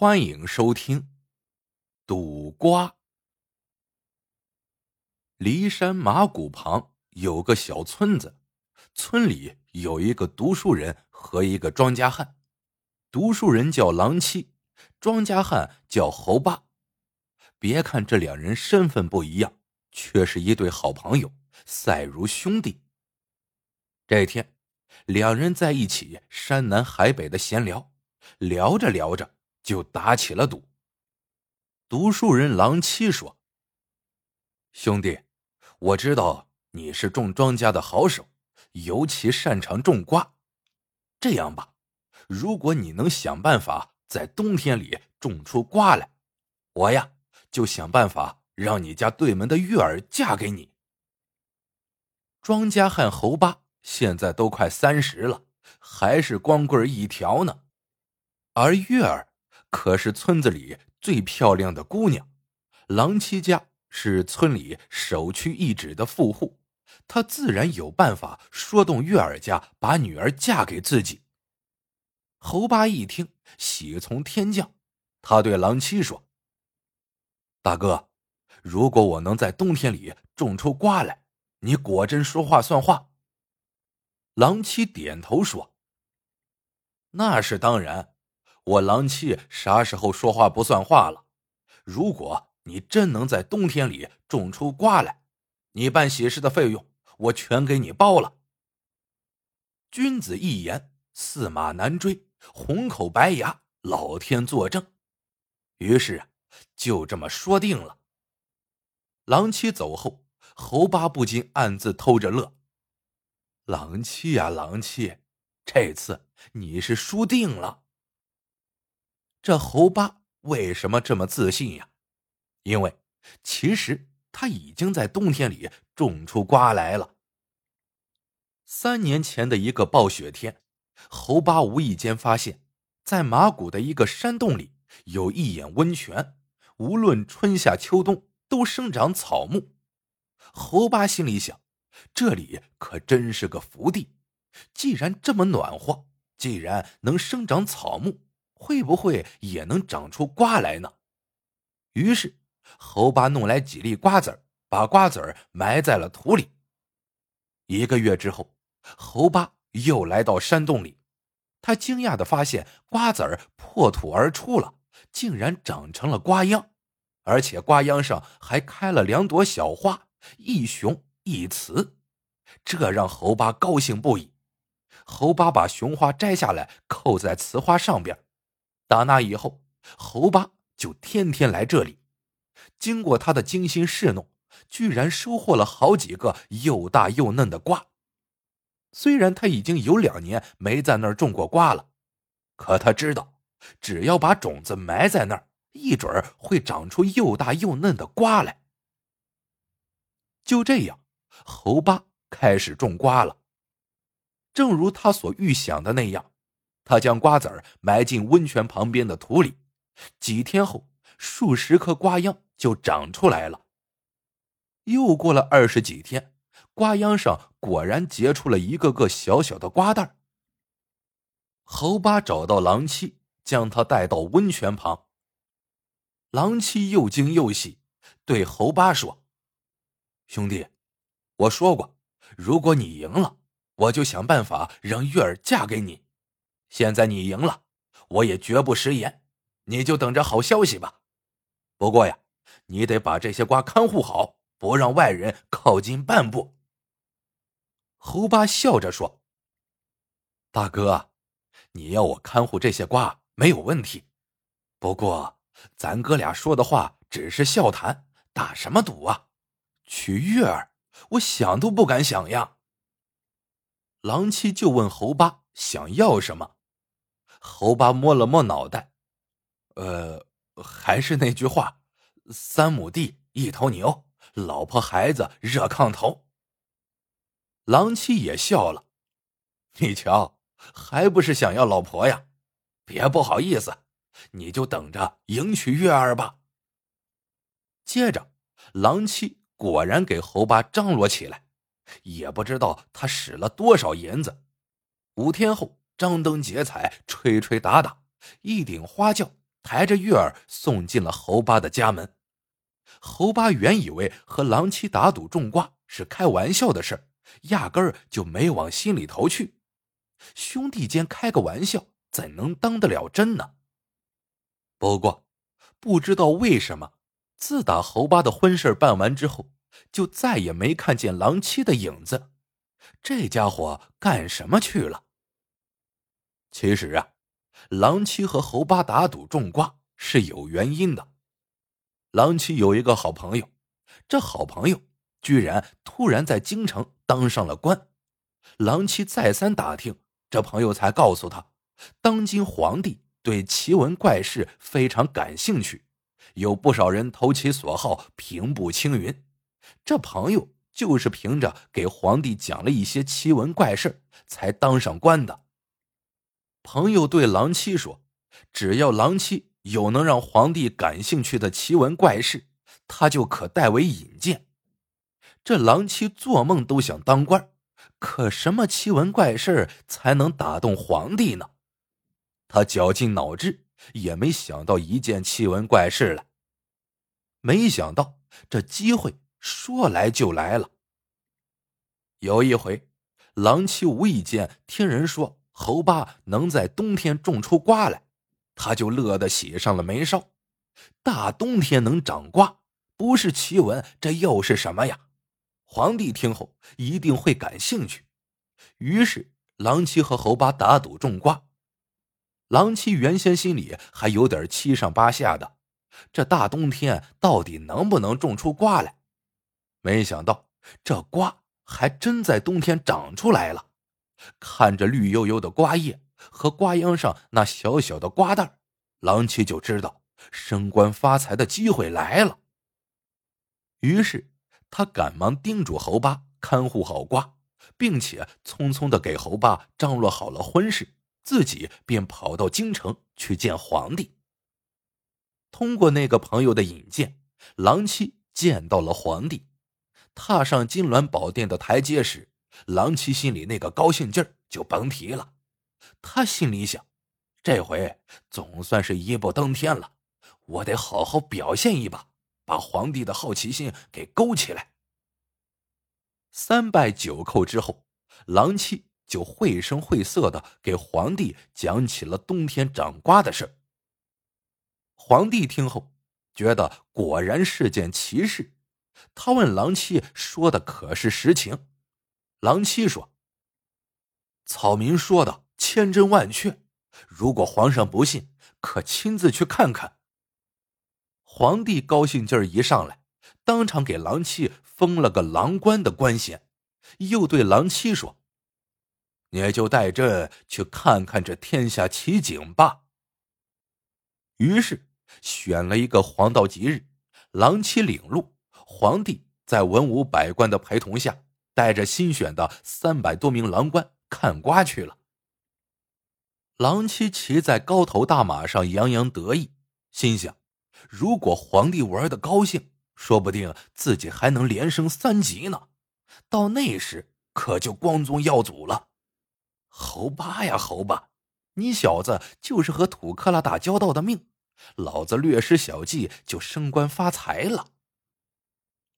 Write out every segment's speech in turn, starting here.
欢迎收听《赌瓜》。骊山马谷旁有个小村子，村里有一个读书人和一个庄稼汉。读书人叫狼七，庄稼汉叫猴八。别看这两人身份不一样，却是一对好朋友，赛如兄弟。这天，两人在一起山南海北的闲聊，聊着聊着。就打起了赌。读书人郎七说：“兄弟，我知道你是种庄稼的好手，尤其擅长种瓜。这样吧，如果你能想办法在冬天里种出瓜来，我呀就想办法让你家对门的月儿嫁给你。”庄稼汉侯八现在都快三十了，还是光棍一条呢，而月儿。可是村子里最漂亮的姑娘，郎七家是村里首屈一指的富户，他自然有办法说动月儿家把女儿嫁给自己。侯八一听，喜从天降，他对郎七说：“大哥，如果我能在冬天里种出瓜来，你果真说话算话。”郎七点头说：“那是当然。”我郎七啥时候说话不算话了？如果你真能在冬天里种出瓜来，你办喜事的费用我全给你包了。君子一言，驷马难追，红口白牙，老天作证。于是就这么说定了。郎七走后，侯八不禁暗自偷着乐。郎七呀，郎七，这次你是输定了。这猴八为什么这么自信呀？因为其实他已经在冬天里种出瓜来了。三年前的一个暴雪天，猴八无意间发现，在马谷的一个山洞里有一眼温泉，无论春夏秋冬都生长草木。猴八心里想，这里可真是个福地，既然这么暖和，既然能生长草木。会不会也能长出瓜来呢？于是，猴八弄来几粒瓜子，把瓜子埋在了土里。一个月之后，猴八又来到山洞里，他惊讶的发现瓜子破土而出了，竟然长成了瓜秧，而且瓜秧上还开了两朵小花，一雄一雌，这让猴八高兴不已。猴八把雄花摘下来，扣在雌花上边。打那以后，侯八就天天来这里。经过他的精心侍弄，居然收获了好几个又大又嫩的瓜。虽然他已经有两年没在那儿种过瓜了，可他知道，只要把种子埋在那儿，一准儿会长出又大又嫩的瓜来。就这样，侯八开始种瓜了。正如他所预想的那样。他将瓜子儿埋进温泉旁边的土里，几天后，数十颗瓜秧就长出来了。又过了二十几天，瓜秧上果然结出了一个个小小的瓜蛋侯八找到狼七，将他带到温泉旁。狼七又惊又喜，对侯八说：“兄弟，我说过，如果你赢了，我就想办法让月儿嫁给你。”现在你赢了，我也绝不食言，你就等着好消息吧。不过呀，你得把这些瓜看护好，不让外人靠近半步。侯八笑着说：“大哥，你要我看护这些瓜没有问题，不过咱哥俩说的话只是笑谈，打什么赌啊？娶月儿，我想都不敢想呀。”狼七就问侯八想要什么。侯八摸了摸脑袋，呃，还是那句话，三亩地，一头牛，老婆孩子热炕头。狼七也笑了，你瞧，还不是想要老婆呀？别不好意思，你就等着迎娶月儿吧。接着，狼七果然给侯八张罗起来，也不知道他使了多少银子。五天后。张灯结彩，吹吹打打，一顶花轿抬着月儿送进了侯八的家门。侯八原以为和郎七打赌种瓜是开玩笑的事压根儿就没往心里头去。兄弟间开个玩笑，怎能当得了真呢？不过，不知道为什么，自打侯八的婚事办完之后，就再也没看见郎七的影子。这家伙干什么去了？其实啊，狼七和侯八打赌种瓜是有原因的。狼七有一个好朋友，这好朋友居然突然在京城当上了官。狼七再三打听，这朋友才告诉他，当今皇帝对奇闻怪事非常感兴趣，有不少人投其所好，平步青云。这朋友就是凭着给皇帝讲了一些奇闻怪事，才当上官的。朋友对狼七说：“只要狼七。”有能让皇帝感兴趣的奇闻怪事，他就可代为引荐。这狼七做梦都想当官，可什么奇闻怪事才能打动皇帝呢？他绞尽脑汁也没想到一件奇闻怪事来。没想到这机会说来就来了。有一回，狼七无意间听人说侯八能在冬天种出瓜来。他就乐得喜上了眉梢，大冬天能长瓜，不是奇闻，这又是什么呀？皇帝听后一定会感兴趣。于是，狼七和侯八打赌种瓜。狼七原先心里还有点七上八下的，这大冬天到底能不能种出瓜来？没想到，这瓜还真在冬天长出来了。看着绿油油的瓜叶。和瓜秧上那小小的瓜蛋郎七就知道升官发财的机会来了。于是他赶忙叮嘱侯八看护好瓜，并且匆匆的给侯八张罗好了婚事，自己便跑到京城去见皇帝。通过那个朋友的引荐，郎七见到了皇帝。踏上金銮宝殿的台阶时，郎七心里那个高兴劲儿就甭提了。他心里想：“这回总算是一步登天了，我得好好表现一把，把皇帝的好奇心给勾起来。”三拜九叩之后，郎七就绘声绘色的给皇帝讲起了冬天长瓜的事皇帝听后，觉得果然是件奇事，他问郎七：“说的可是实情？”郎七说：“草民说的。”千真万确，如果皇上不信，可亲自去看看。皇帝高兴劲儿一上来，当场给郎七封了个郎官的官衔，又对郎七说：“你就带朕去看看这天下奇景吧。”于是选了一个黄道吉日，郎七领路，皇帝在文武百官的陪同下，带着新选的三百多名郎官看瓜去了。郎七骑在高头大马上，洋洋得意，心想：如果皇帝玩的高兴，说不定自己还能连升三级呢。到那时，可就光宗耀祖了。侯八呀，侯八，你小子就是和土克拉打交道的命，老子略施小计就升官发财了。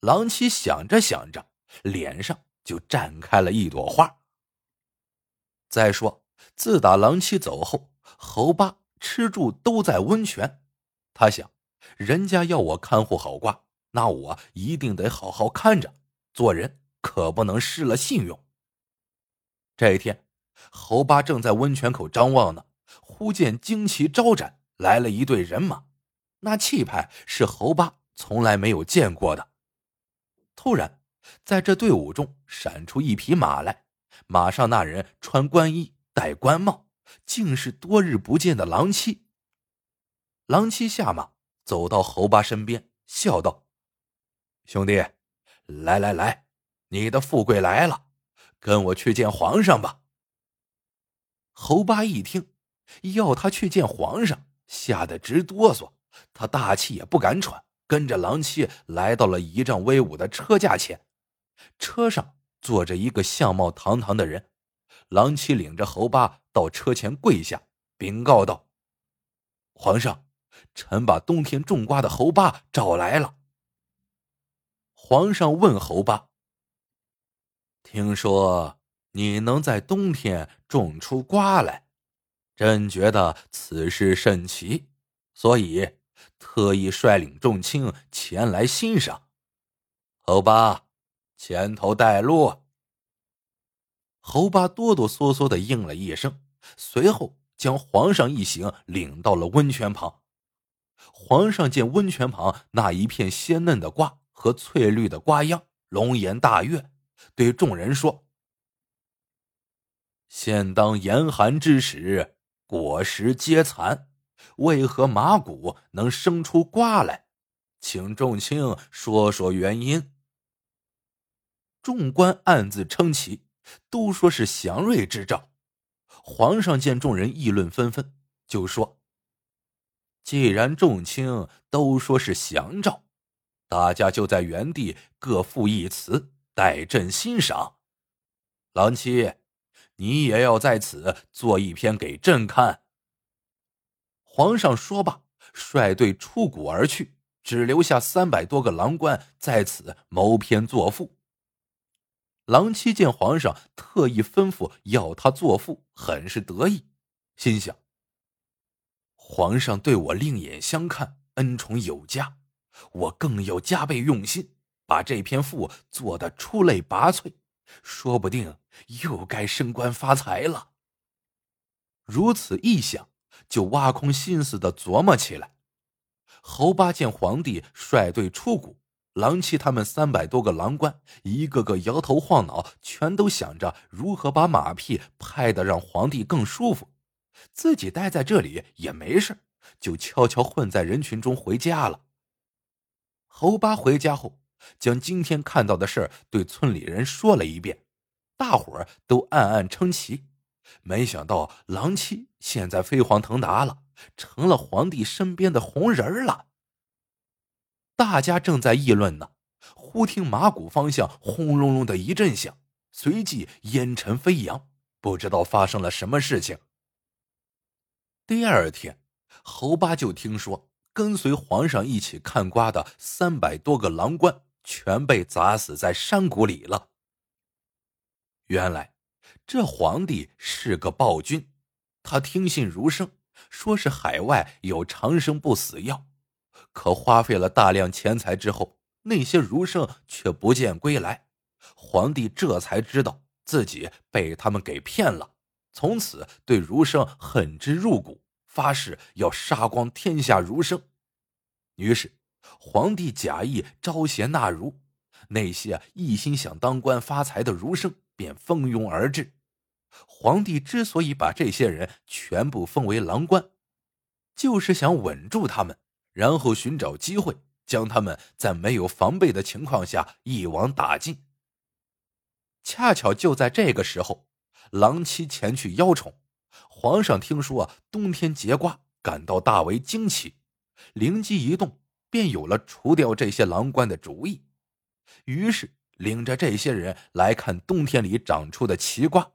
郎七想着想着，脸上就绽开了一朵花。再说。自打郎七走后，侯八吃住都在温泉。他想，人家要我看护好瓜，那我一定得好好看着，做人可不能失了信用。这一天，侯八正在温泉口张望呢，忽见旌旗招展，来了一队人马，那气派是侯八从来没有见过的。突然，在这队伍中闪出一匹马来，马上那人穿官衣。戴官帽，竟是多日不见的郎七。郎七下马，走到侯八身边，笑道：“兄弟，来来来，你的富贵来了，跟我去见皇上吧。”侯八一听要他去见皇上，吓得直哆嗦，他大气也不敢喘，跟着郎七来到了仪仗威武的车架前。车上坐着一个相貌堂堂的人。郎七领着侯八到车前跪下，禀告道：“皇上，臣把冬天种瓜的侯八找来了。”皇上问侯八：“听说你能在冬天种出瓜来，朕觉得此事甚奇，所以特意率领众卿前来欣赏。侯八，前头带路。”侯八哆哆嗦嗦的应了一声，随后将皇上一行领到了温泉旁。皇上见温泉旁那一片鲜嫩的瓜。和翠绿的瓜秧，龙颜大悦，对众人说：“现当严寒之时，果实皆残，为何麻谷能生出瓜来？请众卿说说原因。”众官暗自称奇，都说是祥瑞之兆。皇上见众人议论纷纷，就说：“既然众卿都说是祥兆。”大家就在原地各赋一词，待朕欣赏。郎七，你也要在此做一篇给朕看。皇上说罢，率队出谷而去，只留下三百多个郎官在此谋篇作赋。郎七见皇上特意吩咐要他作赋，很是得意，心想：皇上对我另眼相看，恩宠有加。我更要加倍用心，把这篇赋做得出类拔萃，说不定又该升官发财了。如此一想，就挖空心思的琢磨起来。侯八见皇帝率队出谷，狼七他们三百多个狼官一个个摇头晃脑，全都想着如何把马屁拍得让皇帝更舒服，自己待在这里也没事，就悄悄混在人群中回家了。侯八回家后，将今天看到的事儿对村里人说了一遍，大伙儿都暗暗称奇。没想到狼七现在飞黄腾达了，成了皇帝身边的红人了。大家正在议论呢，忽听马谷方向轰隆隆的一阵响，随即烟尘飞扬，不知道发生了什么事情。第二天，侯八就听说。跟随皇上一起看瓜的三百多个郎官，全被砸死在山谷里了。原来，这皇帝是个暴君，他听信儒生，说是海外有长生不死药，可花费了大量钱财之后，那些儒生却不见归来。皇帝这才知道自己被他们给骗了，从此对儒生恨之入骨。发誓要杀光天下儒生，于是皇帝假意招贤纳儒，那些一心想当官发财的儒生便蜂拥而至。皇帝之所以把这些人全部封为郎官，就是想稳住他们，然后寻找机会将他们在没有防备的情况下一网打尽。恰巧就在这个时候，狼妻前去邀宠。皇上听说冬天结瓜，感到大为惊奇，灵机一动，便有了除掉这些狼官的主意。于是领着这些人来看冬天里长出的奇瓜，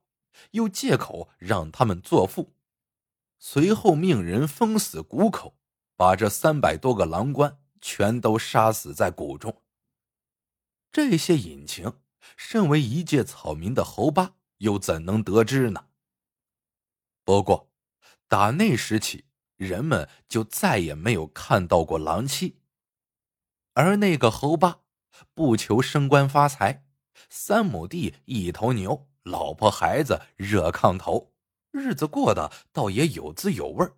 又借口让他们作赋，随后命人封死谷口，把这三百多个郎官全都杀死在谷中。这些隐情，身为一介草民的侯八又怎能得知呢？不过，打那时起，人们就再也没有看到过狼妻。而那个侯八，不求升官发财，三亩地一头牛，老婆孩子热炕头，日子过得倒也有滋有味儿